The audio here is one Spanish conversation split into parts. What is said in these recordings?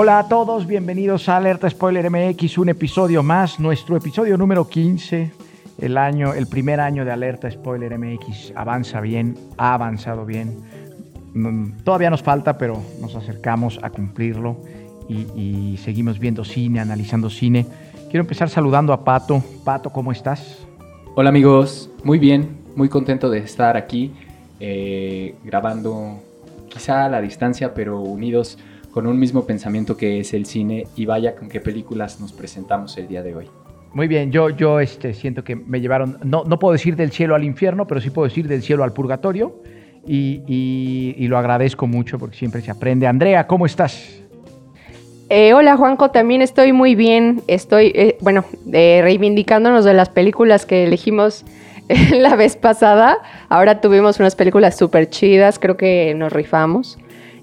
Hola a todos, bienvenidos a Alerta Spoiler MX, un episodio más, nuestro episodio número 15. El año, el primer año de Alerta Spoiler MX avanza bien, ha avanzado bien. Mm, Todavía nos falta, pero nos acercamos a cumplirlo y, seguimos viendo cine, analizando cine. Quiero empezar saludando a Pato. Pato, ¿cómo estás? Hola amigos, muy bien, muy contento de estar aquí eh, grabando quizá a la distancia pero unidos con un mismo pensamiento que es el cine y vaya con qué películas nos presentamos el día de hoy. Muy bien, yo, yo este, siento que me llevaron, no, no puedo decir del cielo al infierno, pero sí puedo decir del cielo al purgatorio y, y- y lo agradezco mucho porque siempre se aprende. Andrea, ¿cómo estás? Eh, hola Juanjo, también estoy muy bien. Estoy, eh, bueno, eh, reivindicándonos de las películas que elegimos la vez pasada. Ahora tuvimos unas películas súper chidas, creo que nos rifamos.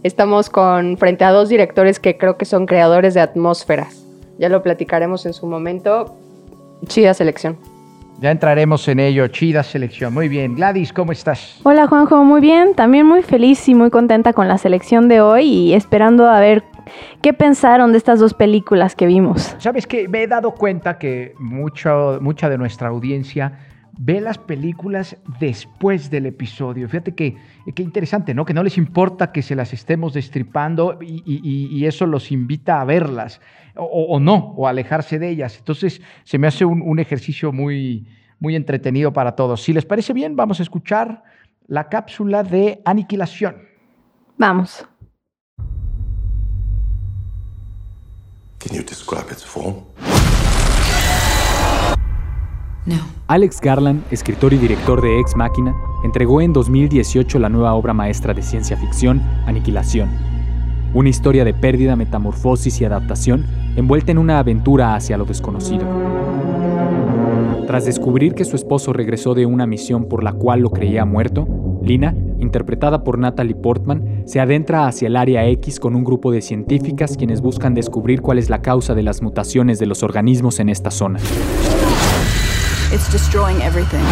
Estamos con frente a dos directores que creo que son creadores de atmósferas. Ya lo platicaremos en su momento. Chida selección. Ya entraremos en ello. Chida selección. Muy bien. Gladys, ¿cómo estás? Hola Juanjo, muy bien, también muy feliz y muy contenta con la selección de hoy y esperando a ver qué pensaron de estas dos películas que vimos. Sabes que me he dado cuenta que mucho, mucha de nuestra audiencia ve las películas después del episodio. Fíjate que qué interesante, ¿no? Que no les importa que se las estemos destripando y, y- y- y eso los invita a verlas o, o no, o a alejarse de ellas. Entonces se me hace un, un ejercicio muy, muy entretenido para todos. Si les parece bien, vamos a escuchar la cápsula de aniquilación. Vamos. Can you describe its form? Alex Garland, escritor y director de Ex Machina, entregó en 2018 la nueva obra maestra de ciencia ficción, Aniquilación. Una historia de pérdida, metamorfosis y adaptación envuelta en una aventura hacia lo desconocido. Tras descubrir que su esposo regresó de una misión por la cual lo creía muerto, Lina, interpretada por Natalie Portman, se adentra hacia el área X con un grupo de científicas quienes buscan descubrir cuál es la causa de las mutaciones de los organismos en esta zona. It's destroying everything.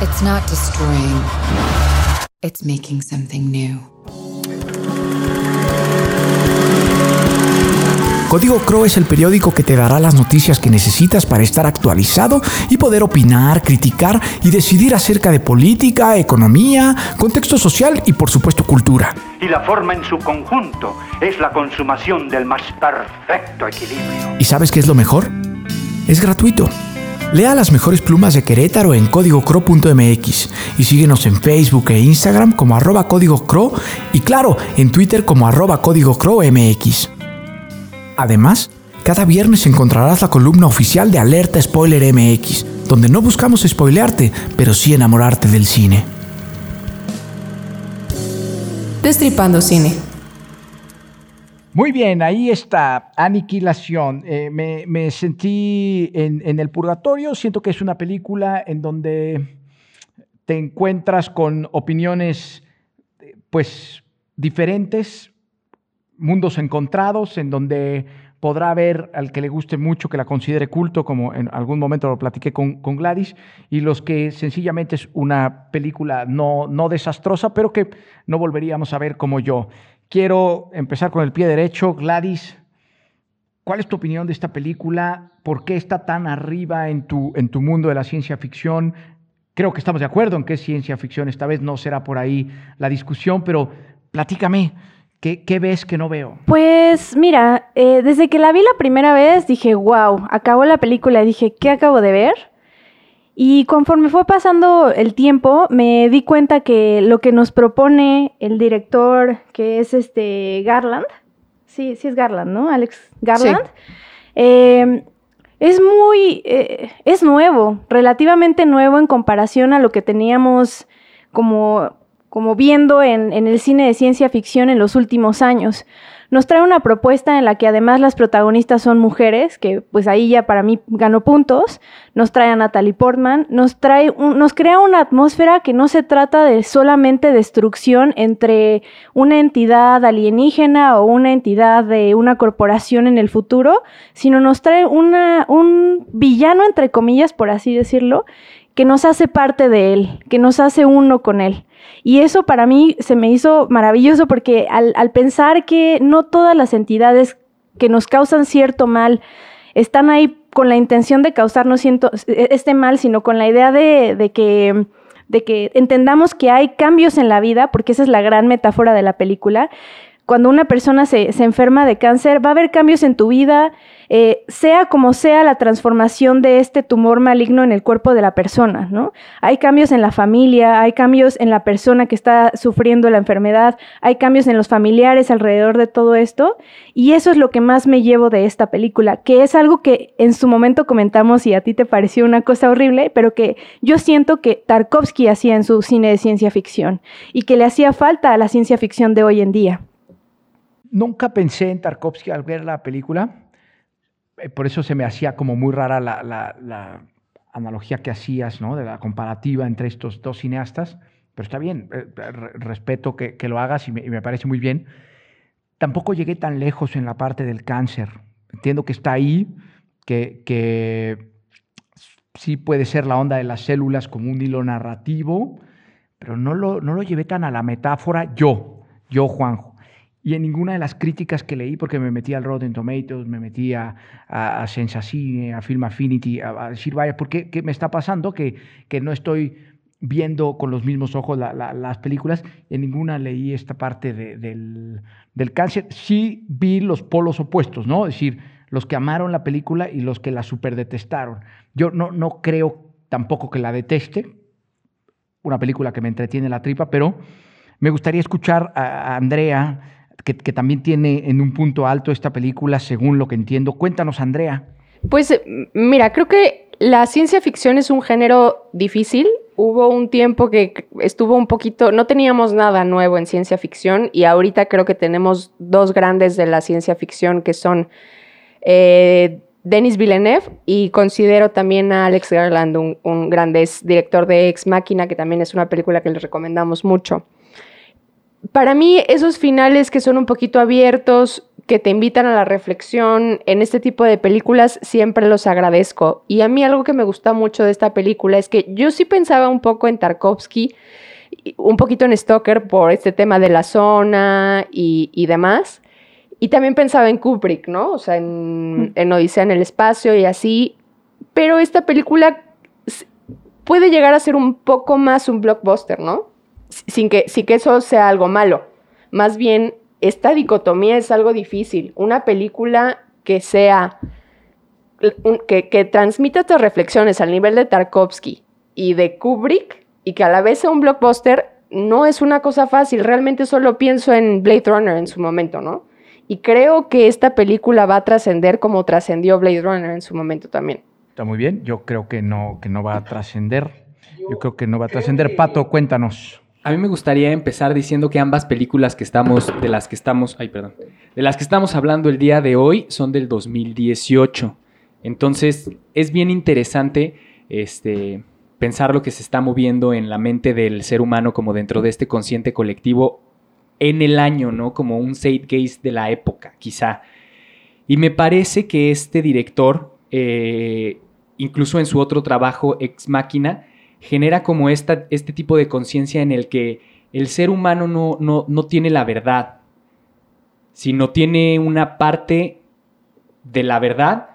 It's not destroying. It's making something new. Código Crow es el periódico que te dará las noticias que necesitas para estar actualizado y poder opinar, criticar y decidir acerca de política, economía, contexto social y por supuesto cultura. y la forma en su conjunto es la consumación del más perfecto equilibrio. ¿Y sabes qué es lo mejor? Es gratuito. Lea las mejores plumas de Querétaro en códigocro.mx y síguenos en Facebook e Instagram como arroba y claro, en Twitter como arroba. Además, cada viernes encontrarás la columna oficial de Alerta Spoiler MX, donde no buscamos spoilearte, pero sí enamorarte del cine. Destripando Cine. Muy bien, ahí está, Aniquilación. Eh, me, sentí en, el purgatorio, siento que es una película en donde te encuentras con opiniones pues diferentes, mundos encontrados, en donde podrá haber al que le guste mucho, que la considere culto, como en algún momento lo platiqué con, con Gladys, y los que sencillamente es una película no, no desastrosa, pero que no volveríamos a ver como yo. Quiero empezar con el pie derecho. Gladys, ¿cuál es tu opinión de esta película? ¿Por qué está tan arriba en tu, en tu mundo de la ciencia ficción? Creo que estamos de acuerdo en que es ciencia ficción. Esta vez no será por ahí la discusión, pero platícame, ¿qué, qué ves que no veo? Pues mira, eh, desde que la vi la primera vez dije, wow, acabó la película y dije, ¿qué acabo de ver? Y conforme fue pasando el tiempo, me di cuenta que lo que nos propone el director, que es este Garland, sí, sí es Garland, ¿no? Alex Garland, eh, es muy, eh, es nuevo, relativamente nuevo en comparación a lo que teníamos como como viendo en, en el cine de ciencia ficción en los últimos años. Nos trae una propuesta en la que además las protagonistas son mujeres, que pues ahí ya para mí ganó puntos. Nos trae a Natalie Portman, nos trae, un- nos crea una atmósfera que no se trata de solamente destrucción entre una entidad alienígena o una entidad de una corporación en el futuro, sino nos trae un villano entre comillas, por así decirlo, que nos hace parte de él, que nos hace uno con él. Y eso para mí se me hizo maravilloso porque al, pensar que no todas las entidades que nos causan cierto mal están ahí con la intención de causarnos ciento- este mal, sino con la idea de, de que, de que entendamos que hay cambios en la vida, porque esa es la gran metáfora de la película. Cuando una persona se, se enferma de cáncer, va a haber cambios en tu vida, eh, sea como sea la transformación de este tumor maligno en el cuerpo de la persona, ¿no? Hay cambios en la familia, hay cambios en la persona que está sufriendo la enfermedad, hay cambios en los familiares alrededor de todo esto, y eso es lo que más me llevo de esta película, que es algo que en su momento comentamos y a ti te pareció una cosa horrible, pero que yo siento que Tarkovsky hacía en su cine de ciencia ficción y que le hacía falta a la ciencia ficción de hoy en día. Nunca pensé en Tarkovsky al ver la película, por eso se me hacía como muy rara la, analogía que hacías, ¿no? De la comparativa entre estos dos cineastas, pero está bien, eh, re- respeto que, lo hagas y me, y me parece muy bien. Tampoco llegué tan lejos en la parte del cáncer. Entiendo que está ahí, que, que sí puede ser la onda de las células como un hilo narrativo, pero no lo, no lo llevé tan a la metáfora yo, yo Juanjo. Y en ninguna de las críticas que leí, porque me metí al Rotten Tomatoes, me metí a, a, a Sensacine, a Film Affinity, a, a decir, vaya, ¿por qué, qué me está pasando? Que, que no estoy viendo con los mismos ojos la- la- las películas. En ninguna leí esta parte de- del, del cáncer. Sí vi los polos opuestos, ¿no? Es decir, los que amaron la película y los que la super detestaron. Yo no, no creo tampoco que la deteste, una película que me entretiene la tripa, pero me gustaría escuchar a Andrea, que, también tiene en un punto alto esta película, según lo que entiendo. Cuéntanos, Andrea. Pues eh, mira, creo que la ciencia ficción es un género difícil. Hubo un tiempo que estuvo un poquito, no teníamos nada nuevo en ciencia ficción y ahorita creo que tenemos dos grandes de la ciencia ficción que son eh, Denis Villeneuve y considero también a Alex Garland un, un grande es director de Ex Máquina, que también es una película que les recomendamos mucho. Para mí, esos finales que son un poquito abiertos, que te invitan a la reflexión en este tipo de películas, siempre los agradezco. Y a mí algo que me gusta mucho de esta película es que yo sí pensaba un poco en Tarkovsky, un poquito en Stoker por este tema de la zona y, y demás. Y también pensaba en Kubrick, ¿no? O sea, en, en Odisea en el espacio y así. Pero esta película puede llegar a ser un poco más un blockbuster, ¿no? Sin que, sin que eso sea algo malo. Más bien, esta dicotomía es algo difícil. Una película que sea, un- que, que transmita estas reflexiones al nivel de Tarkovsky y de Kubrick y que a la vez sea un blockbuster, no es una cosa fácil. Realmente solo pienso en Blade Runner en su momento, ¿no? Y creo que esta película va a trascender como trascendió Blade Runner en su momento también. Está muy bien. Yo creo que no, que no va a trascender. Yo creo que no va a trascender. Pato, cuéntanos. A mí me gustaría empezar diciendo que ambas películas que estamos, de las que estamos, ay, perdón, de las que estamos hablando el día de hoy son del 2018. Entonces, es bien interesante este, pensar lo que se está moviendo en la mente del ser humano como dentro de este consciente colectivo en el año, ¿no? Como un zeitgeist de la época, quizá. Y me parece que este director, eh, incluso en su otro trabajo, Ex Máquina, genera como esta, este tipo de conciencia en el que el ser humano no, no, no tiene la verdad, sino tiene una parte de la verdad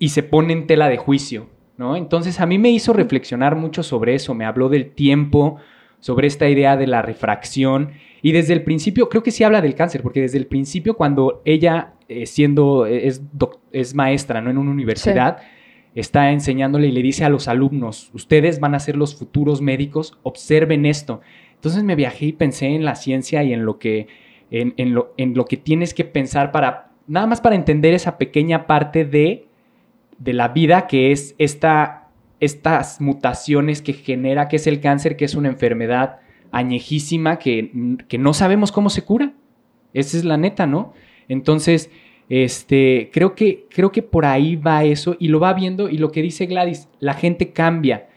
y se pone en tela de juicio, ¿no? Entonces a mí me hizo reflexionar mucho sobre eso, me habló del tiempo, sobre esta idea de la refracción y desde el principio, creo que sí habla del cáncer, porque desde el principio cuando ella, eh, siendo, es, es maestra, ¿no? En una universidad, está enseñándole y le dice a los alumnos, ustedes van a ser los futuros médicos, observen esto. Entonces me viajé y pensé en la ciencia y en lo que, en, en lo, en lo que tienes que pensar para, nada más para entender esa pequeña parte de, de la vida que es esta, estas mutaciones que genera, que es el cáncer, que es una enfermedad añejísima que, que no sabemos cómo se cura. Esa es la neta, ¿no? Entonces, este, creo que, creo que por ahí va eso y lo va viendo y lo que dice Gladys, la gente cambia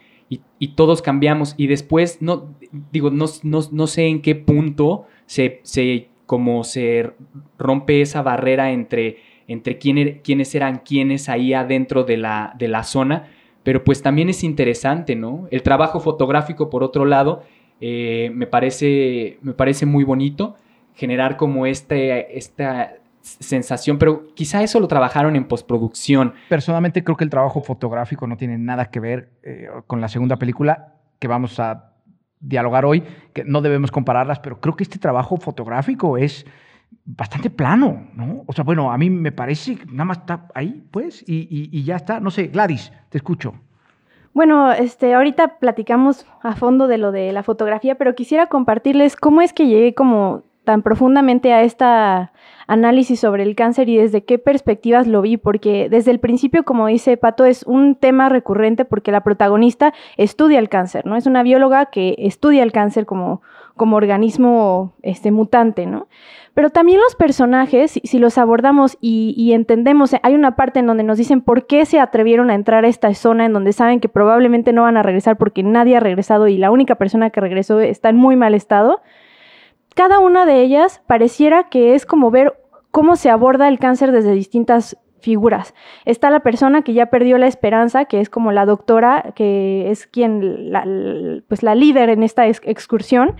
y, todos cambiamos y después, no, digo, no, no, sé en qué punto se, se, como se rompe esa barrera entre, entre quién, quiénes eran quiénes ahí adentro de la, de la zona, pero pues también es interesante, ¿no? El trabajo fotográfico, por otro lado, eh, me, parece, me parece muy bonito generar como este, esta sensación, pero quizá eso lo trabajaron en postproducción. Personalmente creo que el trabajo fotográfico no tiene nada que ver eh, con la segunda película que vamos a dialogar hoy, que no debemos compararlas, pero creo que este trabajo fotográfico es bastante plano, ¿no? O sea, bueno, a mí me parece que nada más está ahí, pues, y, y ya está. No sé, Gladys, te escucho. Bueno, este, ahorita platicamos a fondo de lo de la fotografía, pero quisiera compartirles cómo es que llegué como tan profundamente a esta análisis sobre el cáncer y desde qué perspectivas lo vi, porque desde el principio, como dice Pato, es un tema recurrente porque la protagonista estudia el cáncer, ¿no? Es una bióloga que estudia el cáncer como, como organismo este, mutante, ¿no? Pero también los personajes, si, los abordamos y, y, entendemos, hay una parte en donde nos dicen por qué se atrevieron a entrar a esta zona en donde saben que probablemente no van a regresar porque nadie ha regresado y la única persona que regresó está en muy mal estado cada una de ellas pareciera que es como ver cómo se aborda el cáncer desde distintas figuras. Está la persona que ya perdió la esperanza, que es como la doctora, que es quien, la, pues la líder en esta excursión,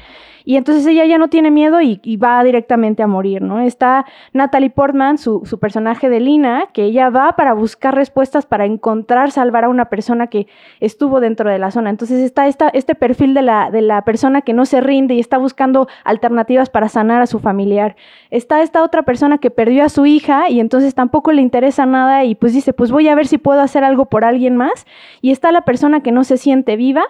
y entonces ella ya no tiene miedo y, va directamente a morir, ¿no? Está Natalie Portman, su, personaje de Lina, que ella va para buscar respuestas para encontrar, salvar a una persona que estuvo dentro de la zona. Entonces está esta, este perfil de la, de la persona que no se rinde y está buscando alternativas para sanar a su familiar. Está esta otra persona que perdió a su hija y entonces tampoco le interesa nada y pues dice, pues voy a ver si puedo hacer algo por alguien más. Y está la persona que no se siente viva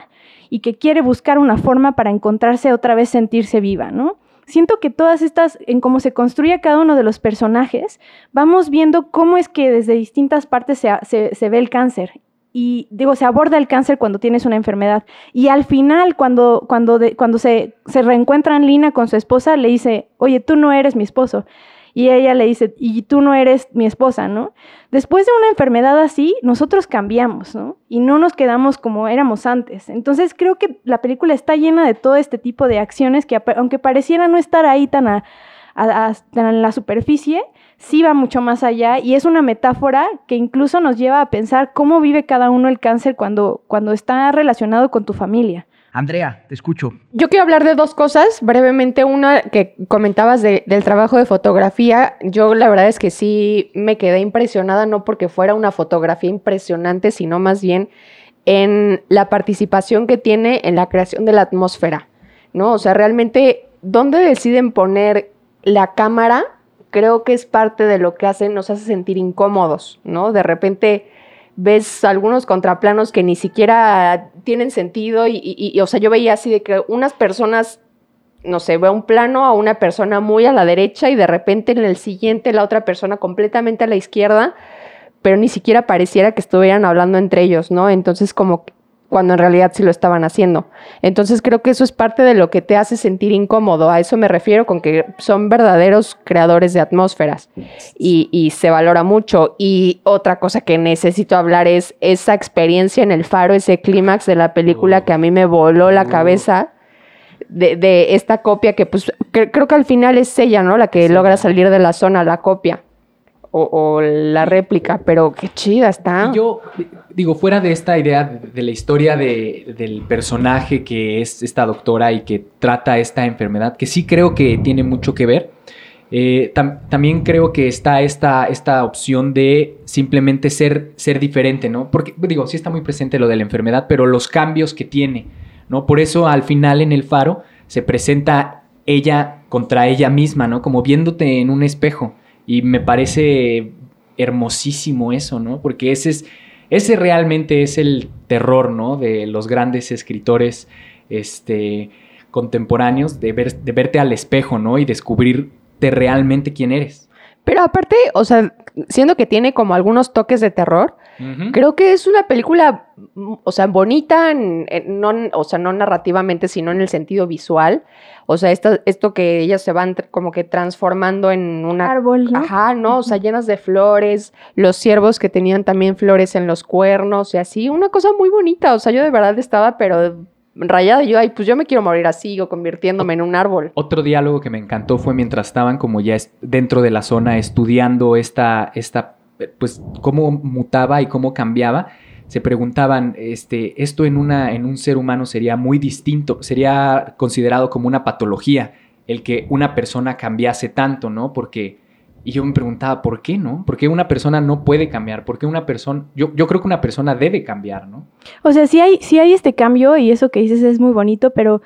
y que quiere buscar una forma para encontrarse otra vez, sentirse viva, ¿no? Siento que todas estas, en cómo se construye cada uno de los personajes, vamos viendo cómo es que desde distintas partes se, ve el cáncer y digo, se aborda el cáncer cuando tienes una enfermedad. Y al final, cuando, cuando, cuando se, se reencuentran Lina con su esposa, le dice, oye, tú no eres mi esposo. Y ella le dice, y tú no eres mi esposa, ¿no? Después de una enfermedad así, nosotros cambiamos, ¿no? Y no nos quedamos como éramos antes. Entonces creo que la película está llena de todo este tipo de acciones que, aunque pareciera no estar ahí tan, a, en la superficie, sí va mucho más allá y es una metáfora que incluso nos lleva a pensar cómo vive cada uno el cáncer cuando, cuando está relacionado con tu familia. Andrea, te escucho. Yo quiero hablar de dos cosas, brevemente. Una que comentabas del trabajo de fotografía. Yo la verdad es que sí me quedé impresionada, no porque fuera una fotografía impresionante, sino más bien en la participación que tiene en la creación de la atmósfera, ¿no? O sea, realmente, ¿dónde deciden poner la cámara? Creo que es parte de lo que hace, nos hace sentir incómodos, ¿no? De repente ves algunos contraplanos que ni siquiera tienen sentido y, o sea, yo veía así de que unas personas, no sé, veo un plano a una persona muy a la derecha y de repente en el siguiente la otra persona completamente a la izquierda, pero ni siquiera pareciera que estuvieran hablando entre ellos, ¿no? Entonces como cuando en realidad sí lo estaban haciendo. Entonces creo que eso es parte de lo que te hace sentir incómodo. A eso me refiero con que son verdaderos creadores de atmósferas y, se valora mucho. Y otra cosa que necesito hablar es esa experiencia en el faro, ese clímax de la película que a mí me voló la cabeza. De, esta copia que pues creo que al final es ella, ¿no? La que logra salir de la zona, la copia o, la réplica, pero qué chida está. yo digo, fuera de esta idea de, la historia del personaje que es esta doctora y que trata esta enfermedad, que sí creo que tiene mucho que ver, eh, también creo que está esta, esta opción de simplemente ser, ser diferente, ¿no? Porque, digo, sí está muy presente lo de la enfermedad, pero los cambios que tiene, ¿no? Por eso al final en el faro se presenta ella contra ella misma, ¿no? Como viéndote en un espejo. Y me parece hermosísimo eso, ¿no? Porque ese es, ese realmente es el terror, ¿no? De los grandes escritores, este, contemporáneos, de, de verte al espejo, ¿no? Y descubrirte realmente quién eres. Pero aparte, o sea, siendo que tiene como algunos toques de terror, creo que es una película, mm, o sea, bonita, en- en- no, o sea, no narrativamente, sino en el sentido visual. O sea, esta- esto que ellas se van como que transformando en una... Árbol, ¿no? Ajá, ¿no? O sea, llenas de flores, los ciervos que tenían también flores en los cuernos y así, una cosa muy bonita. O sea, yo de verdad estaba, pero rayada. Yo, ay, pues yo me quiero morir así o convirtiéndome en un árbol. Otro diálogo que me encantó fue mientras estaban como ya dentro de la zona estudiando esta, esta, pues cómo mutaba y cómo cambiaba. Se preguntaban, este, esto en una, en un ser humano sería muy distinto, sería considerado como una patología el que una persona cambiase tanto, ¿no? Porque y yo me preguntaba, ¿por qué no? ¿Por qué una persona no puede cambiar? ¿Por qué una persona, yo, yo creo que una persona debe cambiar, ¿no? O sea, sí hay, sí hay este cambio y eso que dices es muy bonito, pero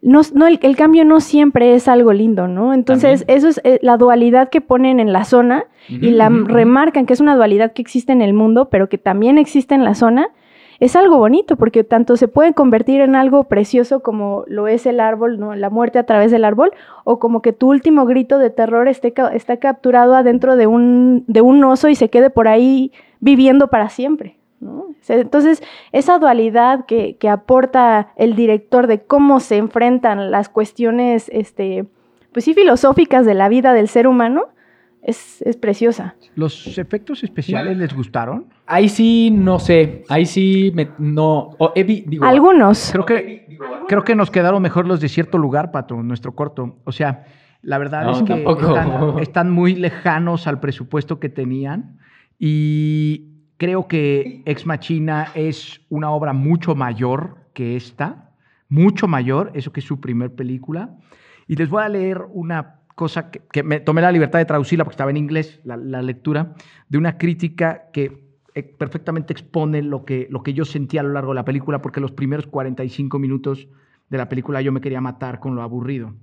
no, no el, el cambio no siempre es algo lindo, ¿no? Entonces, eso es eh, la dualidad que ponen en la zona y la remarcan que es una dualidad que existe en el mundo, pero que también existe en la zona. Es algo bonito porque tanto se puede convertir en algo precioso como lo es el árbol, ¿no? La muerte a través del árbol, o como que tu último grito de terror esté, está capturado adentro de un, de un oso y se quede por ahí viviendo para siempre. ¿no? Entonces, esa dualidad que, que aporta el director de cómo se enfrentan las cuestiones, este, pues sí, filosóficas de la vida del ser humano, es, es preciosa. ¿Los efectos especiales les gustaron? Ahí sí, no sé, ahí sí, me, no, digo, Algunos. Creo que, creo que nos quedaron mejor los de cierto lugar, Pato, nuestro corto. O sea, la verdad No, es que están, están muy lejanos al presupuesto que tenían y creo que Ex Machina es una obra mucho mayor que esta, mucho mayor, eso que es su primer película. Y les voy a leer una cosa que, que me tomé la libertad de traducirla porque estaba en inglés, la, la lectura, de una crítica que eh, perfectamente expone lo que, lo que yo sentí a lo largo de la película, porque los primeros 45 minutos de la película yo me quería matar con lo aburrido.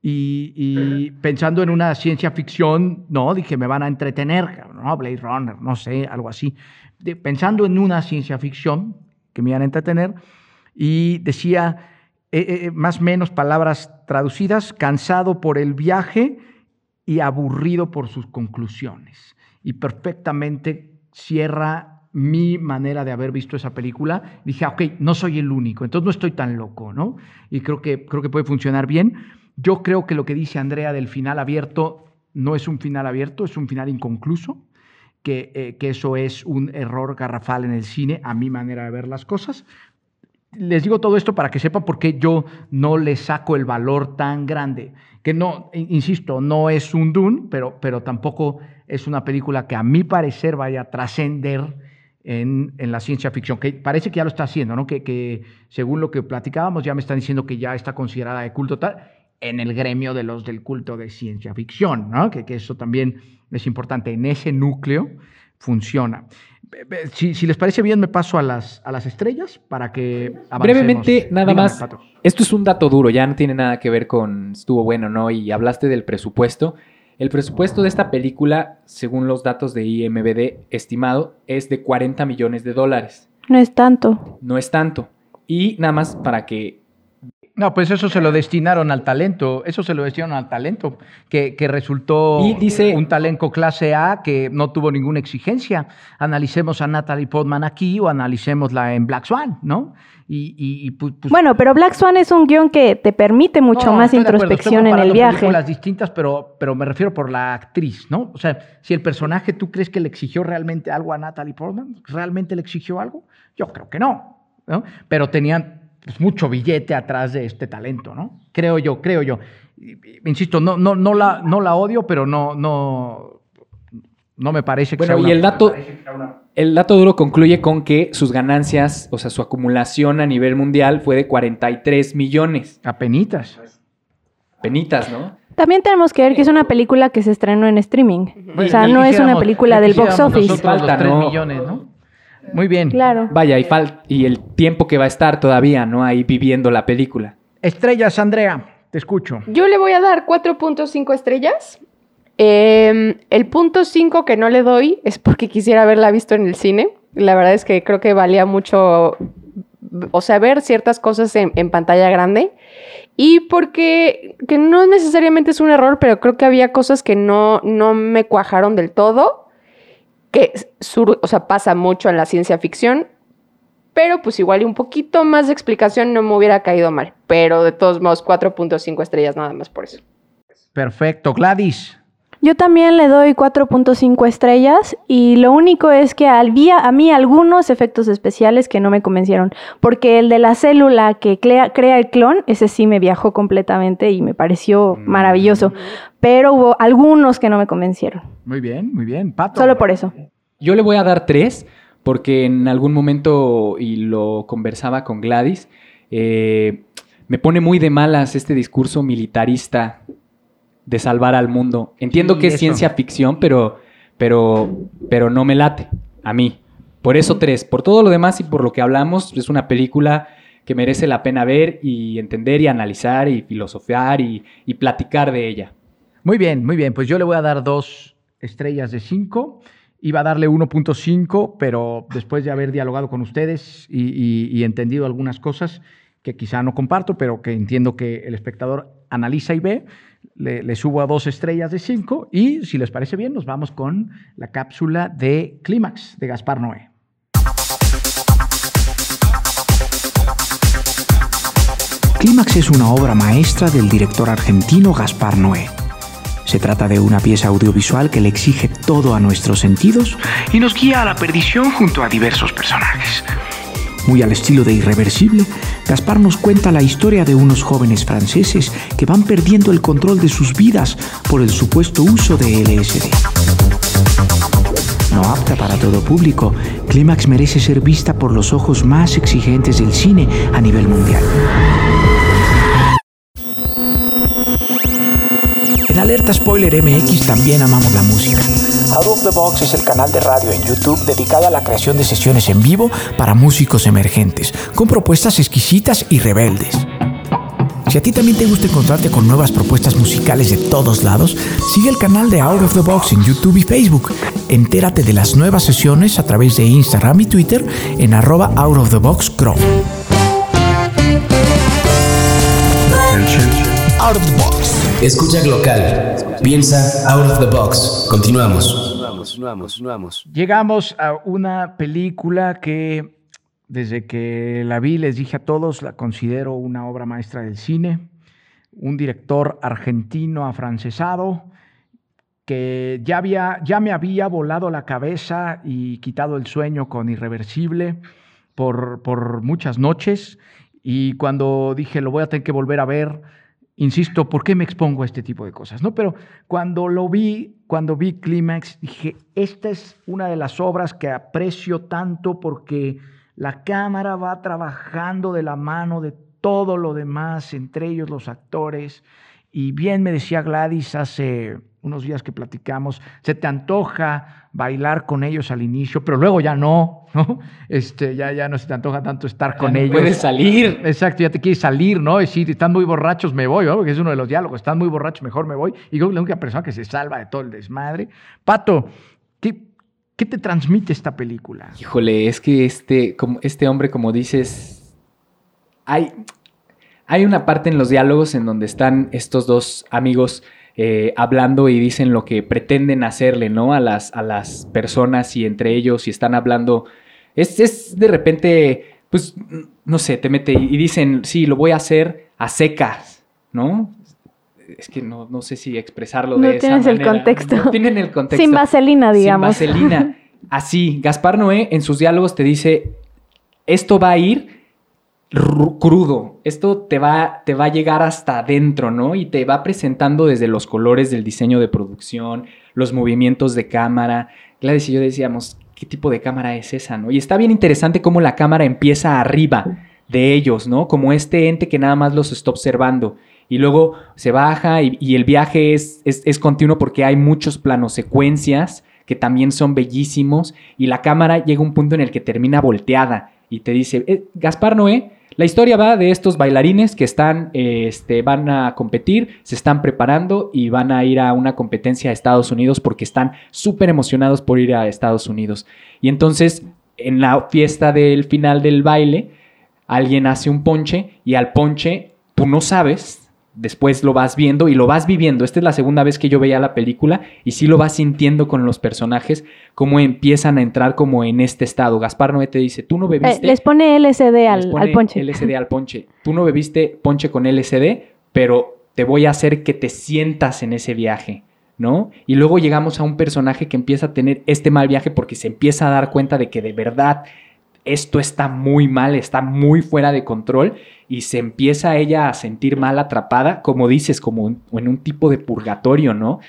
Y, y pensando en una ciencia ficción, no, dije, me van a entretener, ¿no? Blade Runner, no sé, algo así. De- pensando en una ciencia ficción que me iban a entretener, y decía, eh, eh, más o menos palabras traducidas, cansado por el viaje y aburrido por sus conclusiones. Y perfectamente cierra mi manera de haber visto esa película. Dije, ah, ok, no soy el único, entonces no estoy tan loco, ¿no? Y creo que, creo que puede funcionar bien. Yo creo que lo que dice Andrea del final abierto no es un final abierto, es un final inconcluso, que, eh, que eso es un error garrafal en el cine, a mi manera de ver las cosas. Les digo todo esto para que sepan por qué yo no le saco el valor tan grande. Que no, in- insisto, no es un Dune, pero, pero tampoco es una película que a mi parecer vaya a trascender en, en la ciencia ficción, que parece que ya lo está haciendo, ¿no? Que, que según lo que platicábamos, ya me están diciendo que ya está considerada de culto tal en el gremio de los del culto de ciencia ficción, ¿no? Que, que eso también es importante. En ese núcleo funciona. Si, si les parece bien, me paso a las, a las estrellas para que avancemos. Brevemente, nada Dígame, más. Pato. Esto es un dato duro, ya no tiene nada que ver con estuvo bueno, ¿no? Y hablaste del presupuesto. El presupuesto de esta película, según los datos de IMBD estimado, es de 40 millones de dólares. No es tanto. No es tanto. Y nada más para que No, pues eso se lo destinaron al talento, eso se lo destinaron al talento, que, que resultó Y dice- un talento clase A que no tuvo ninguna exigencia. Analicemos a Natalie Portman aquí o analicémosla en Black Swan, ¿no? Y, y- y, pues, Bueno, pero Black Swan es un guion que te permite mucho No, más introspección en el viaje. películas distintas, pero, pero me refiero por la actriz, ¿no? O sea, si el personaje tú crees que le exigió realmente algo a Natalie Portman, ¿realmente le exigió algo? Yo creo que no, ¿no? Pero tenían pues, mucho billete atrás de este talento, ¿no? Creo yo, creo yo. Y- y- Insisto, no, no, no, la, no la odio, pero no, no, no me parece que Bueno, sea y una- el dato, el dato duro concluye con que sus ganancias, o sea, su acumulación a nivel mundial fue de 43 millones. Apenitas. Penitas, ¿no? También tenemos que ver que es una película que se estrenó en streaming. O sea, no es una película del box office. nosotros los Falta, tres ¿no? millones, ¿no? Muy bien. Claro. Vaya, y, fal- y el tiempo que va a estar todavía, ¿no? Ahí viviendo la película. Estrellas, Andrea, te escucho. Yo le voy a dar 4.5 estrellas. Eh, el punto 5 que no le doy es porque quisiera haberla visto en el cine. La verdad es que creo que valía mucho, o sea, ver ciertas cosas en, en pantalla grande. Y porque, que no necesariamente es un error, pero creo que había cosas que no, no me cuajaron del todo. Que sur- o sea, pasa mucho en la ciencia ficción, pero pues igual y un poquito más de explicación no me hubiera caído mal. Pero de todos modos, 4.5 estrellas nada más por eso. Perfecto. Gladys. Yo también le doy 4.5 estrellas y lo único es que había a mí algunos efectos especiales que no me convencieron, porque el de la célula que crea, crea el clon, ese sí me viajó completamente y me pareció maravilloso, pero hubo algunos que no me convencieron. Muy bien, muy bien. Pato. Solo por eso. Yo le voy a dar tres, porque en algún momento, y lo conversaba con Gladys, eh, me pone muy de malas este discurso militarista de salvar al mundo. Entiendo que es eso. ciencia ficción, pero, pero, pero no me late a mí. Por eso tres. Por todo lo demás y por lo que hablamos, es una película que merece la pena ver y entender y analizar y filosofar y, y platicar de ella. Muy bien, muy bien. Pues yo le voy a dar dos estrellas de cinco. Iba a darle 1.5, pero después de haber dialogado con ustedes y, y- y entendido algunas cosas que quizá no comparto, pero que entiendo que el espectador analiza y ve, le, subo a dos estrellas de cinco. Y si les parece bien, nos vamos con la cápsula de Clímax de Gaspar Noé. Clímax es una obra maestra del director argentino Gaspar Noé. Se trata de una pieza audiovisual que le exige todo a nuestros sentidos y nos guía a la perdición junto a diversos personajes. Muy al estilo de Irreversible, Gaspar nos cuenta la historia de unos jóvenes franceses que van perdiendo el control de sus vidas por el supuesto uso de LSD. No apta para todo público, Clímax merece ser vista por los ojos más exigentes del cine a nivel mundial. Alerta Spoiler MX también amamos la música. Out of the Box es el canal de radio en YouTube dedicado a la creación de sesiones en vivo para músicos emergentes, con propuestas exquisitas y rebeldes. Si a ti también te gusta encontrarte con nuevas propuestas musicales de todos lados, sigue el canal de Out of the Box en YouTube y Facebook. Entérate de las nuevas sesiones a través de Instagram y Twitter en arroba Out of the Box Crow. Out of the box. Escucha local. Piensa out of the box. Continuamos. Llegamos a una película que desde que la vi les dije a todos, la considero una obra maestra del cine. Un director argentino afrancesado que ya, había, ya me había volado la cabeza y quitado el sueño con Irreversible por, por muchas noches. Y cuando dije, lo voy a tener que volver a ver, insisto, ¿por qué me expongo a este tipo de cosas? ¿no? Pero cuando lo vi, cuando vi Clímax, dije, esta es una de las obras que aprecio tanto porque la cámara va trabajando de la mano de todo lo demás, entre ellos los actores. Y bien me decía Gladys hace unos días que platicamos, se te antoja bailar con ellos al inicio, pero luego ya no, ¿no? Este, ya, ya no se te antoja tanto estar con no ellos. puedes salir. Exacto, ya te quieres salir, ¿no? Y si están muy borrachos, me voy, ¿no? Porque es uno de los diálogos, están muy borrachos, mejor me voy. Y creo que la única persona que se salva de todo el desmadre. Pato, ¿qué, qué te transmite esta película? Híjole, es que este, como, este hombre, como dices, hay, hay una parte en los diálogos en donde están estos dos amigos eh, hablando y dicen lo que pretenden hacerle, ¿no? A las, a las personas y entre ellos y están hablando. Es, es de repente, pues, no sé, te mete y dicen, sí, lo voy a hacer a secas, ¿no? Es que no, no sé si expresarlo No de esa tienes el manera. contexto. No tienen el contexto. Sin vaselina, digamos. Sin vaselina. Así, Gaspar Noé en sus diálogos te dice, esto va a ir crudo, esto te va, te va a llegar hasta adentro, ¿no? Y te va presentando desde los colores del diseño de producción, los movimientos de cámara. Gladys y yo decíamos, ¿qué tipo de cámara es esa, no? Y está bien interesante cómo la cámara empieza arriba de ellos, ¿no? Como este ente que nada más los está observando. Y luego se baja y, el viaje es, es, es continuo porque hay muchos planos secuencias que también son bellísimos y la cámara llega a un punto en el que termina volteada y te dice, "Eh, Gaspar Noé, la historia va de estos bailarines que están, este, van a competir, se están preparando y van a ir a una competencia a Estados Unidos porque están súper emocionados por ir a Estados Unidos. Y entonces, en la fiesta del final del baile, alguien hace un ponche y al ponche tú no sabes después lo vas viendo y lo vas viviendo. Esta es la segunda vez que yo veía la película y sí lo vas sintiendo con los personajes, cómo empiezan a entrar como en este estado. Gaspar Noé te dice, tú no Eh, bebiste... les pone LSD les al, pone al ponche. LSD al ponche. Tú no bebiste ponche con LSD, pero te voy a hacer que te sientas en ese viaje, ¿no? Y luego llegamos a un personaje que empieza a tener este mal viaje porque se empieza a dar cuenta de que de verdad esto está muy mal, está muy fuera de control y se empieza ella a sentir mal atrapada, como dices, como en en un tipo de purgatorio, ¿no?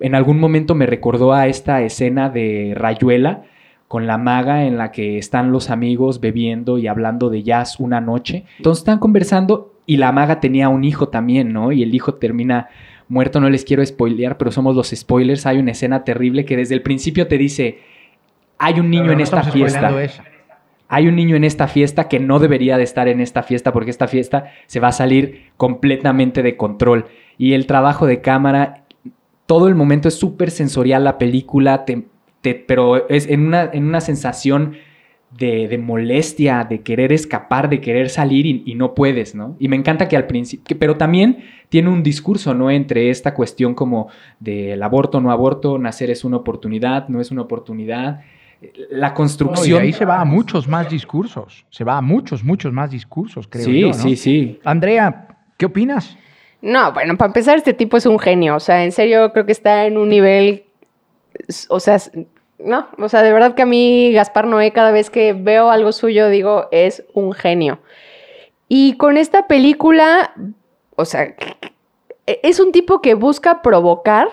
En algún momento me recordó a esta escena de Rayuela con la maga en la que están los amigos bebiendo y hablando de jazz una noche. Entonces están conversando y la maga tenía un hijo también, ¿no? Y el hijo termina muerto, no les quiero spoilear, pero somos los spoilers. Hay una escena terrible que desde el principio te dice, hay un niño en esta fiesta. Hay un niño en esta fiesta que no debería de estar en esta fiesta porque esta fiesta se va a salir completamente de control. Y el trabajo de cámara, todo el momento es súper sensorial la película, te- pero es en una, en una sensación de, de molestia, de querer escapar, de querer salir y, y no puedes, ¿no? Y me encanta que al principio, pero también tiene un discurso, ¿no? Entre esta cuestión como del aborto, no aborto, nacer es una oportunidad, no es una oportunidad. La No, y construcción... ahí se va a muchos más discursos. Se va a muchos, muchos más discursos, creo sí, yo. ¿no? sí, sí. Andrea, ¿qué opinas? No, bueno, para empezar, este tipo es un genio. O sea, en serio, creo que está en un nivel. O sea, no, o sea, de verdad que a mí, Gaspar Noé, cada vez que veo algo suyo, digo, es un genio. Y con esta película, o sea, e- es un tipo que busca provocar,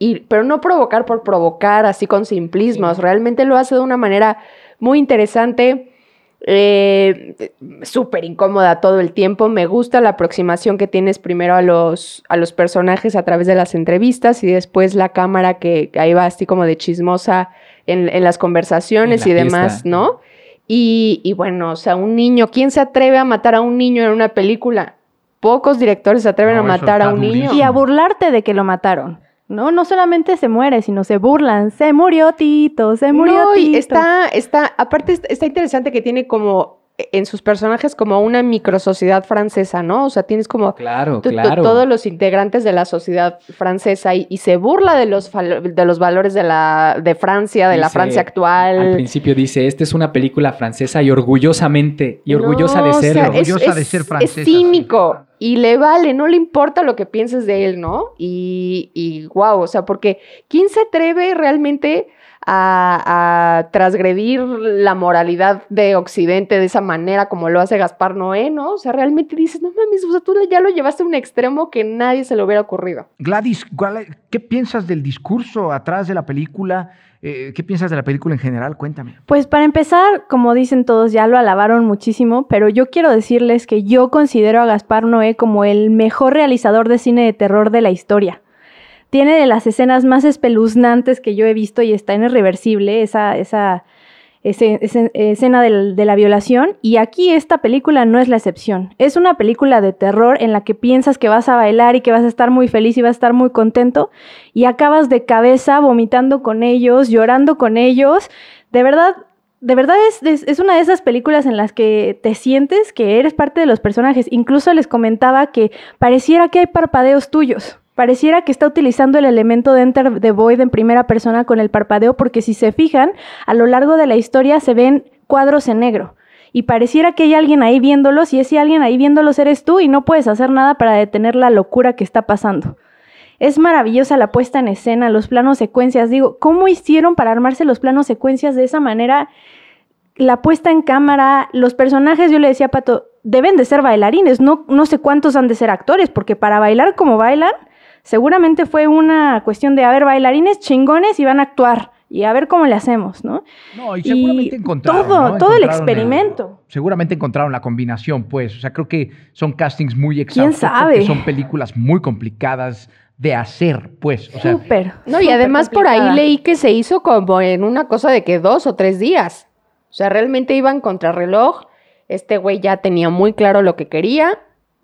y, pero no provocar por provocar, así con simplismos. Realmente lo hace de una manera muy interesante. eh, súper incómoda todo el tiempo. Me gusta la aproximación que tienes primero a los, a los personajes a través de las entrevistas y después la cámara que, que ahí va así como de chismosa en, en las conversaciones En y demás, fiesta. ¿no? Y, y bueno, o sea, un niño, ¿quién se atreve a matar a un niño en una película? Pocos directores se atreven No, a matar a un niño. Y a burlarte de que lo mataron. No, no solamente se muere, sino se burlan. Se murió Tito, se murió No, y Tito. está, está, aparte está- está interesante que tiene como eh, en sus personajes como una microsociedad francesa, ¿no? O sea, tienes como Claro, claro. todos los integrantes de la sociedad francesa y, y se burla de los, de los valores de la de Francia, de la Francia Al actual. principio dice, esta es una película francesa y orgullosamente, y orgullosa No, de o sea, serlo. es- Orgullosa de ser francesa, Es cínico y le vale, no le importa lo que pienses de él, ¿no? Y, y wow, o sea, porque ¿quién se atreve realmente a, a transgredir la moralidad de Occidente de esa manera como lo hace Gaspar Noé, ¿no? O sea, realmente dices, no mames, o sea, tú ya lo llevaste a un extremo que nadie se le hubiera ocurrido. Gladys, ¿cuál- ¿qué piensas del discurso atrás de la película? Eh, ¿Qué piensas de la película en general? Cuéntame. Pues para empezar, como dicen todos, ya lo alabaron muchísimo, pero yo quiero decirles que yo considero a Gaspar Noé como el mejor realizador de cine de terror de la historia. Tiene de las escenas más espeluznantes que yo he visto y está en irreversible, esa, esa, escena de la violación. Y aquí esta película no es la excepción. Es una película de terror en la que piensas que vas a bailar y que vas a estar muy feliz y vas a estar muy contento y acabas de cabeza vomitando con ellos, llorando con ellos. De verdad, de verdad es- es una de esas películas en las que te sientes que eres parte de los personajes. Incluso les comentaba que pareciera que hay parpadeos tuyos. Pareciera que está utilizando el elemento de Enter the Void en primera persona con el parpadeo, porque si se fijan, a lo largo de la historia se ven cuadros en negro. Y pareciera que hay alguien ahí viéndolos, y ese alguien ahí viéndolos eres tú, y no puedes hacer nada para detener la locura que está pasando. Es maravillosa la puesta en escena, los planos secuencias. Digo, ¿cómo hicieron para armarse los planos secuencias de esa manera? La puesta en cámara, los personajes, yo le decía a Pato, deben de ser bailarines, no, no sé cuántos han de ser actores, porque para bailar como bailan, seguramente fue una cuestión de, a ver, bailarines chingones y van a actuar, y a ver cómo le hacemos, ¿no? No, y seguramente encontraron. todo, ¿no? todo el experimento. seguramente encontraron la combinación, pues. O sea, creo que son castings muy exhaustivos. sabe? porque Son películas muy complicadas de hacer, pues. O sea, Súper. No, y súper además por ahí leí que se hizo como en una cosa de que dos o tres días. O sea, realmente iban contra reloj. Este güey ya tenía muy claro lo que quería.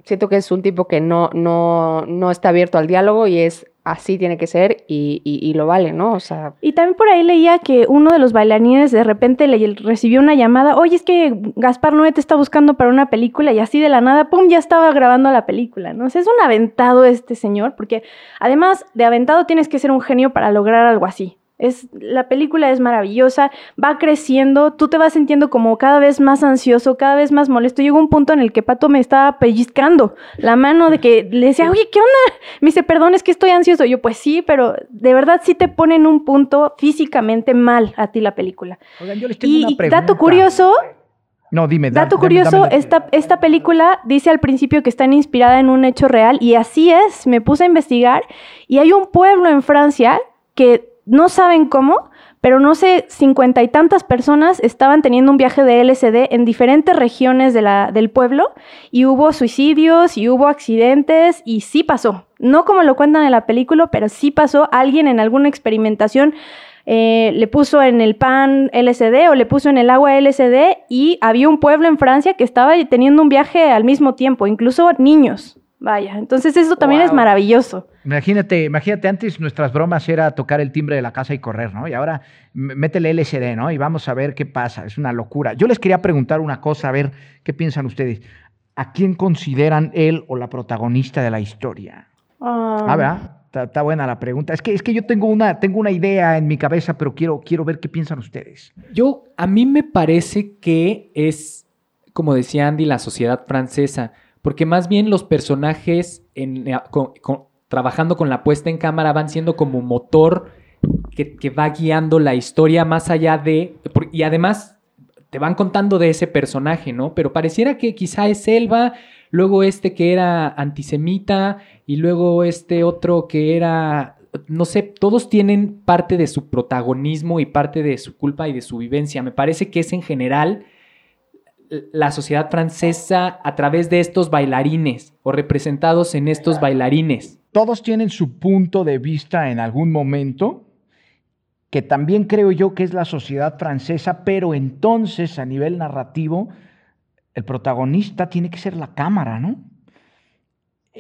Siento que es un tipo que no, no, no está abierto al diálogo y es así tiene que ser y, y- lo vale, ¿no? O sea, Y también por ahí leía que uno de los bailarines de repente le recibió una llamada, oye, es que Gaspar Noé te está buscando para una película y así de la nada, ¡pum!, ya estaba grabando la película, ¿no? O sea, es un aventado este señor, porque además de aventado tienes que ser un genio para lograr algo así. Es, la película es maravillosa, va creciendo, tú te vas sintiendo como cada vez más ansioso, cada vez más molesto. Llegó un punto en el que Pato me estaba pellizcando la mano de que le decía, oye, ¿qué onda? Me dice, perdón, es que estoy ansioso. Yo, pues sí, pero de verdad sí te pone en un punto físicamente mal a ti la película. Oigan, yo les tengo Y, una y pregunta. dato curioso, No, dime. da- dato curioso, dame esta, esta película dice al principio que está inspirada en un hecho real y así es, me puse a investigar y hay un pueblo en Francia que no saben cómo, pero no sé, cincuenta y tantas personas estaban teniendo un viaje de LSD en diferentes regiones del pueblo y hubo suicidios y hubo accidentes y sí pasó. No como lo cuentan en la película, pero sí pasó. Alguien en alguna experimentación eh, le puso en el pan LSD o le puso en el agua LSD y había un pueblo en Francia que estaba teniendo un viaje al mismo tiempo, incluso niños. Vaya, entonces eso también es maravilloso. Imagínate, imagínate, antes nuestras bromas era tocar el timbre de la casa y correr, ¿no? Y ahora métele LSD, ¿no? Y vamos a ver qué pasa. Es una locura. Yo les quería preguntar una cosa, a ver qué piensan ustedes. ¿A quién consideran él o la protagonista de la historia? Ah, Ah, ¿verdad? Está, está buena la pregunta. Es que, es que yo tengo una, tengo una idea en mi cabeza, pero quiero, quiero ver qué piensan ustedes. Yo, a mí me parece que es, como decía Andy, la sociedad francesa, porque más bien los personajes eh, trabajando con la puesta en cámara van siendo como motor que, va guiando la historia más allá de... Y además te van contando de ese personaje, ¿no? Pero pareciera que quizá es Elba, luego este que era antisemita y luego este otro que era, no sé, todos tienen parte de su protagonismo y parte de su culpa y de su vivencia. Me parece que es en general la sociedad francesa a través de estos bailarines o representados en estos bailarines. Todos tienen su punto de vista en algún momento, que también creo yo que es la sociedad francesa, pero entonces a nivel narrativo, el protagonista tiene que ser la cámara, ¿no?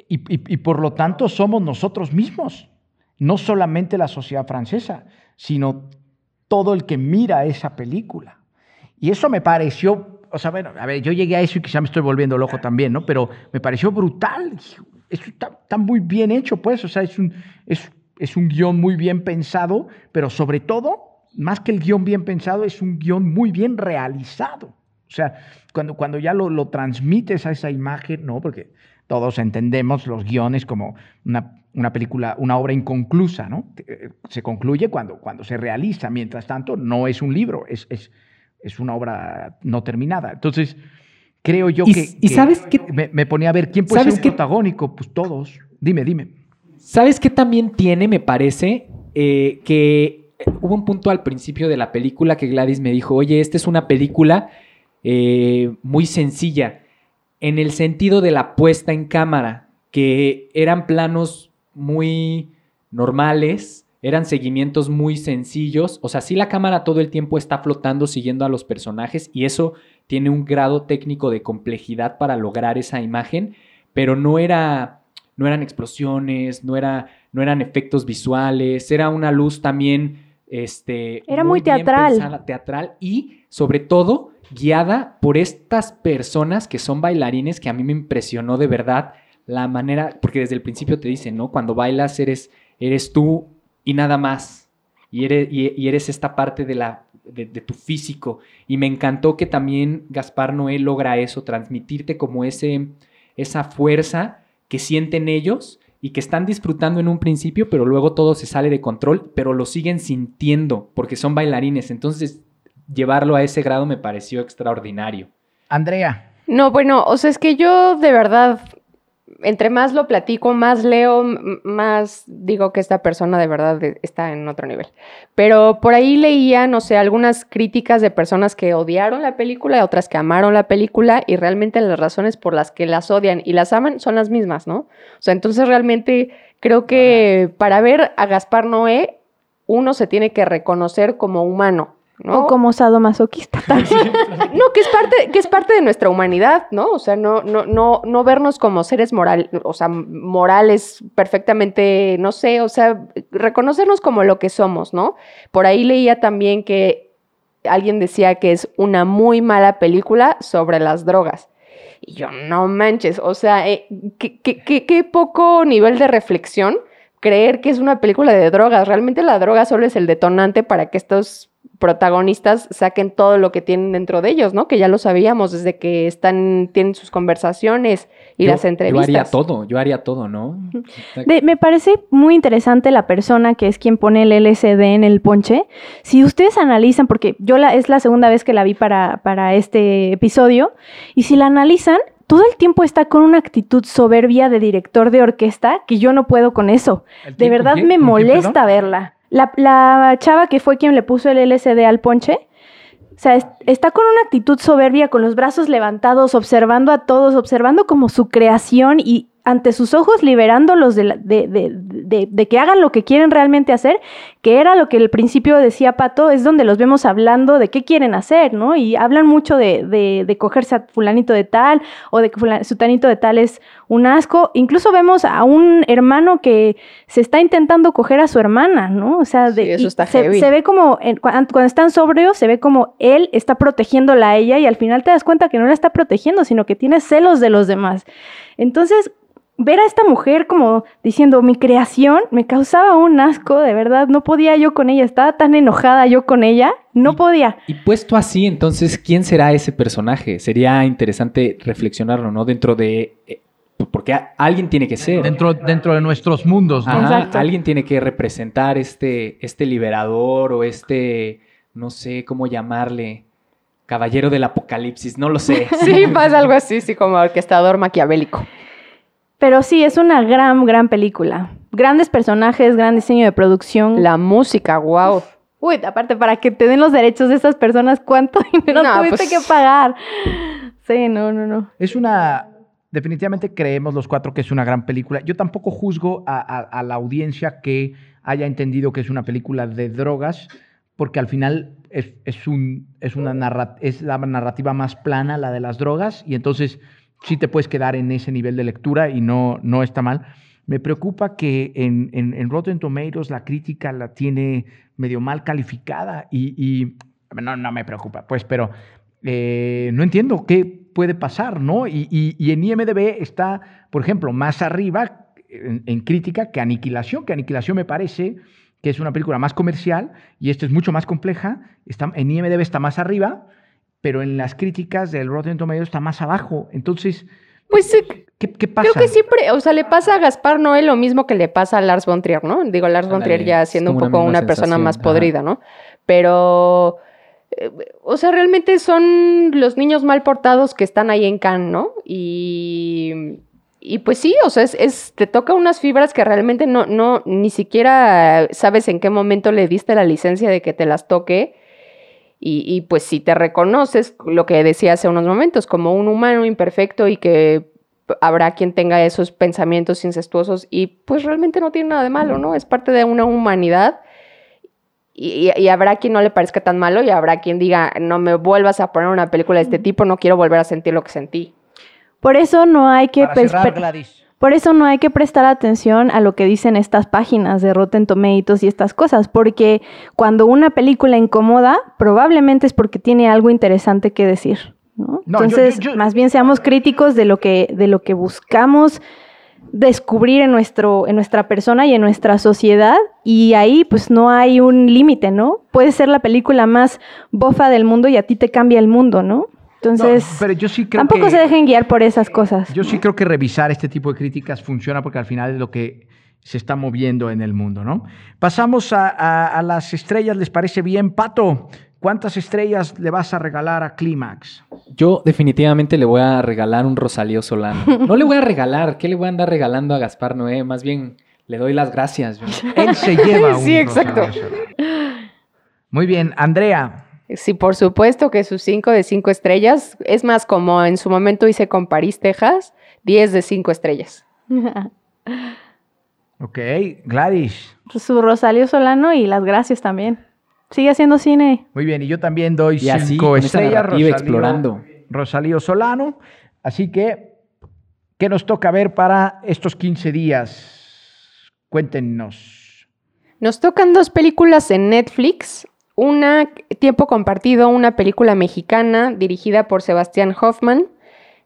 Y, por lo tanto somos nosotros mismos, no solamente la sociedad francesa, sino todo el que mira esa película. Y eso me pareció, o sea, bueno, a ver, yo llegué a eso y quizá me estoy volviendo loco también, ¿no? Pero me pareció brutal. Eso está, está muy bien hecho, pues, o sea, es un, es, es un guion muy bien pensado, pero sobre todo, más que el guion bien pensado, es un guion muy bien realizado. O sea, cuando, cuando ya lo, lo transmites a esa imagen, ¿no? Porque todos entendemos los guiones como una, una película, una obra inconclusa, ¿no? Eh, Se concluye cuando, cuando se realiza. Mientras tanto, no es un libro, es, es, es una obra no terminada. Entonces, creo yo Y- que, y que ¿sabes qué? Me, me ponía a ver quién puede ser ¿Sabes un protagónico. Pues todos. Dime, dime. ¿Sabes qué también tiene, me parece? Eh, que hubo un punto al principio de la película que Gladys me dijo, oye, esta es una película eh, muy sencilla, en el sentido de la puesta en cámara, que eran planos muy normales, eran seguimientos muy sencillos, o sea, sí la cámara todo el tiempo está flotando siguiendo a los personajes y eso tiene un grado técnico de complejidad para lograr esa imagen, pero no era no eran explosiones, no, era, no eran efectos visuales, era una luz también este, Era muy teatral. pensada, teatral y sobre todo guiada por estas personas que son bailarines que a mí me impresionó de verdad la manera, porque desde el principio te dicen, ¿no? Cuando bailas eres, eres tú y nada más. Y eres, y, y eres esta parte de, la, de, de tu físico. Y me encantó que también Gaspar Noé logra eso, transmitirte como ese, esa fuerza que sienten ellos y que están disfrutando en un principio, pero luego todo se sale de control, pero lo siguen sintiendo porque son bailarines. Entonces, llevarlo a ese grado me pareció extraordinario. Andrea. No, bueno, o sea, es que yo de verdad, entre más lo platico, más leo, más digo que esta persona de verdad de- está en otro nivel. Pero por ahí leía, no sé, algunas críticas de personas que odiaron la película y otras que amaron la película y realmente las razones por las que las odian y las aman son las mismas, ¿no? O sea, entonces realmente creo que para ver a Gaspar Noé, uno se tiene que reconocer como humano ¿no? O como sadomasoquista también. No, que es parte, que es parte de nuestra humanidad, ¿no? O sea, no, no, no, no vernos como seres moral, o sea, morales perfectamente, no sé, o sea, reconocernos como lo que somos, ¿no? Por ahí leía también que alguien decía que es una muy mala película sobre las drogas. Y yo, no manches, o sea, eh, qué, qué- qué- qué poco nivel de reflexión creer que es una película de drogas. Realmente la droga solo es el detonante para que estos protagonistas saquen todo lo que tienen dentro de ellos, ¿no? Que ya lo sabíamos desde que están, tienen sus conversaciones y Yo- las entrevistas. Yo haría todo, yo haría todo, ¿no? De- me parece muy interesante la persona que es quien pone el LSD en el ponche. Si ustedes analizan, porque yo la, es la segunda vez que la vi para, para este episodio, y si la analizan, todo el tiempo está con una actitud soberbia de director de orquesta que yo no puedo con eso. ¿El De verdad me ¿Con quién, molesta verla. La, la chava que fue quien le puso el LSD al ponche, o sea, es- está con una actitud soberbia, con los brazos levantados, observando a todos, observando como su creación y ante sus ojos liberándolos de, la- de, de- de- de que hagan lo que quieren realmente hacer, que era lo que al principio decía Pato, es donde los vemos hablando de qué quieren hacer, ¿no? Y hablan mucho de, cogerse a fulanito de tal o de que fulan- sutanito de tal es un asco. Incluso vemos a un hermano que se está intentando coger a su hermana, ¿no? O sea, de, Sí, eso está se, heavy. se ve como, cuando están sobrios, se ve como él está protegiéndola a ella y al final te das cuenta que no la está protegiendo, sino que tiene celos de los demás. Entonces, ver a esta mujer como diciendo mi creación me causaba un asco, de verdad, no podía yo con ella, estaba tan enojada yo con ella, no podía. Y puesto así, entonces, ¿quién será ese personaje? Sería interesante reflexionarlo, ¿no? Dentro de... eh, porque a- alguien tiene que ser. Dentro, dentro de nuestros mundos, ¿no? Ajá, Exacto. alguien tiene que representar este, este liberador o este, no sé cómo llamarle, caballero del apocalipsis, no lo sé. Sí, pasa algo así, sí, como orquestador maquiavélico. Pero sí, es una gran, gran película. Grandes personajes, gran diseño de producción. La música, wow. Uy, aparte, para que te den los derechos de esas personas, ¿cuánto dinero No, tuviste pues- que pagar? Sí, no, no, no. Es una. Definitivamente creemos los cuatro que es una gran película. Yo tampoco juzgo a, a- a la audiencia que haya entendido que es una película de drogas, porque al final es, es un, es, una narra- es la narrativa más plana, la de las drogas, y entonces sí te puedes quedar en ese nivel de lectura y no, no está mal. Me preocupa que en, en, en Rotten Tomatoes la crítica la tiene medio mal calificada y, y- no, no me preocupa, pues, pero eh, no entiendo qué puede pasar, ¿no? Y, y- en IMDB está, por ejemplo, más arriba en, en crítica que Aniquilación, que Aniquilación me parece que es una película más comercial y esta es mucho más compleja. Está, en IMDB está más arriba, pero en las críticas del Rotten Tomatoes está más abajo. Entonces, Pues ¿qué, qué pasa? creo que siempre, o sea, le pasa a Gaspar Noé lo mismo que le pasa a Lars von Trier, ¿no? Digo, Lars von Trier ya siendo un una poco una persona más ajá. podrida, ¿no? Pero, eh, o sea, realmente son los niños mal portados que están ahí en Cannes, ¿no? Y, y pues sí, o sea, es, es- te toca unas fibras que realmente no, no, ni siquiera sabes en qué momento le diste la licencia de que te las toque. Y, y, pues si te reconoces, lo que decía hace unos momentos, como un humano imperfecto y que habrá quien tenga esos pensamientos incestuosos y pues realmente no tiene nada de malo, ¿no? Es parte de una humanidad y, y- y habrá quien no le parezca tan malo y habrá quien diga, no me vuelvas a poner una película de este tipo, no quiero volver a sentir lo que sentí. Por eso no hay que... Para cerrar, Gladys. Por eso no hay que prestar atención a lo que dicen estas páginas de Rotten Tomatoes y estas cosas, porque cuando una película incomoda, probablemente es porque tiene algo interesante que decir. ¿no? No, yo- Entonces, yo- yo- más bien seamos críticos de lo que, de lo que buscamos descubrir en, nuestro, en nuestra persona y en nuestra sociedad, y ahí pues no hay un límite, ¿no? Puede ser la película más bofa del mundo y a ti te cambia el mundo, ¿no? Entonces, No, pero yo sí creo tampoco que- se dejen guiar por esas cosas. Yo sí creo que revisar este tipo de críticas funciona porque al final es lo que se está moviendo en el mundo, ¿no? Pasamos a, a- a las estrellas, ¿les parece bien? Pato, ¿cuántas estrellas le vas a regalar a Clímax? Yo definitivamente le voy a regalar un Rosalío Solano. No le voy a regalar, ¿qué le voy a andar regalando a Gaspar Noé? Más bien, le doy las gracias. yo. Él se lleva un Sí, exacto. Solano. Muy bien, Andrea. Sí, por supuesto que sus 5 de 5 estrellas, es más, como en su momento hice con París, Texas, 10 de 5 estrellas. Ok, Gladys. Su Rosalío Solano y las gracias también. Sigue haciendo cine. Muy bien, y yo también doy Y así, cinco con esa estrellas. narrativa, explorando. Rosalío Solano. Así que, ¿qué nos toca ver para estos 15 días? Cuéntenos. Nos tocan dos películas en Netflix. Una, Tiempo Compartido, una película mexicana dirigida por Sebastián Hoffman.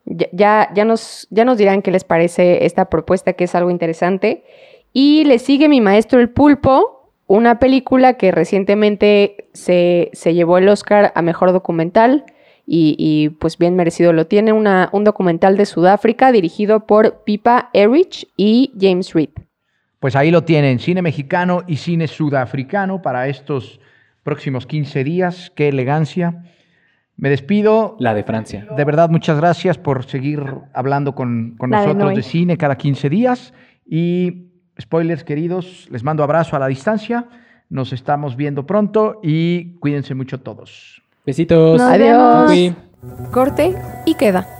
Ya, ya, nos, ya nos dirán qué les parece esta propuesta, que es algo interesante. Y le sigue Mi Maestro el Pulpo, una película que recientemente se, se llevó el Oscar a Mejor Documental y, y, pues bien merecido lo tiene, una, un documental de Sudáfrica dirigido por Pipa Erich y James Reed. Pues ahí lo tienen, cine mexicano y cine sudafricano para estos próximos 15 días. Qué elegancia. Me despido. La de Francia. De verdad, muchas gracias por seguir hablando con, con de nosotros de cine cada 15 días. Y spoilers, queridos, les mando abrazo a la distancia. Nos estamos viendo pronto y cuídense mucho todos. Besitos. Nos Adiós. vemos. Corte y queda.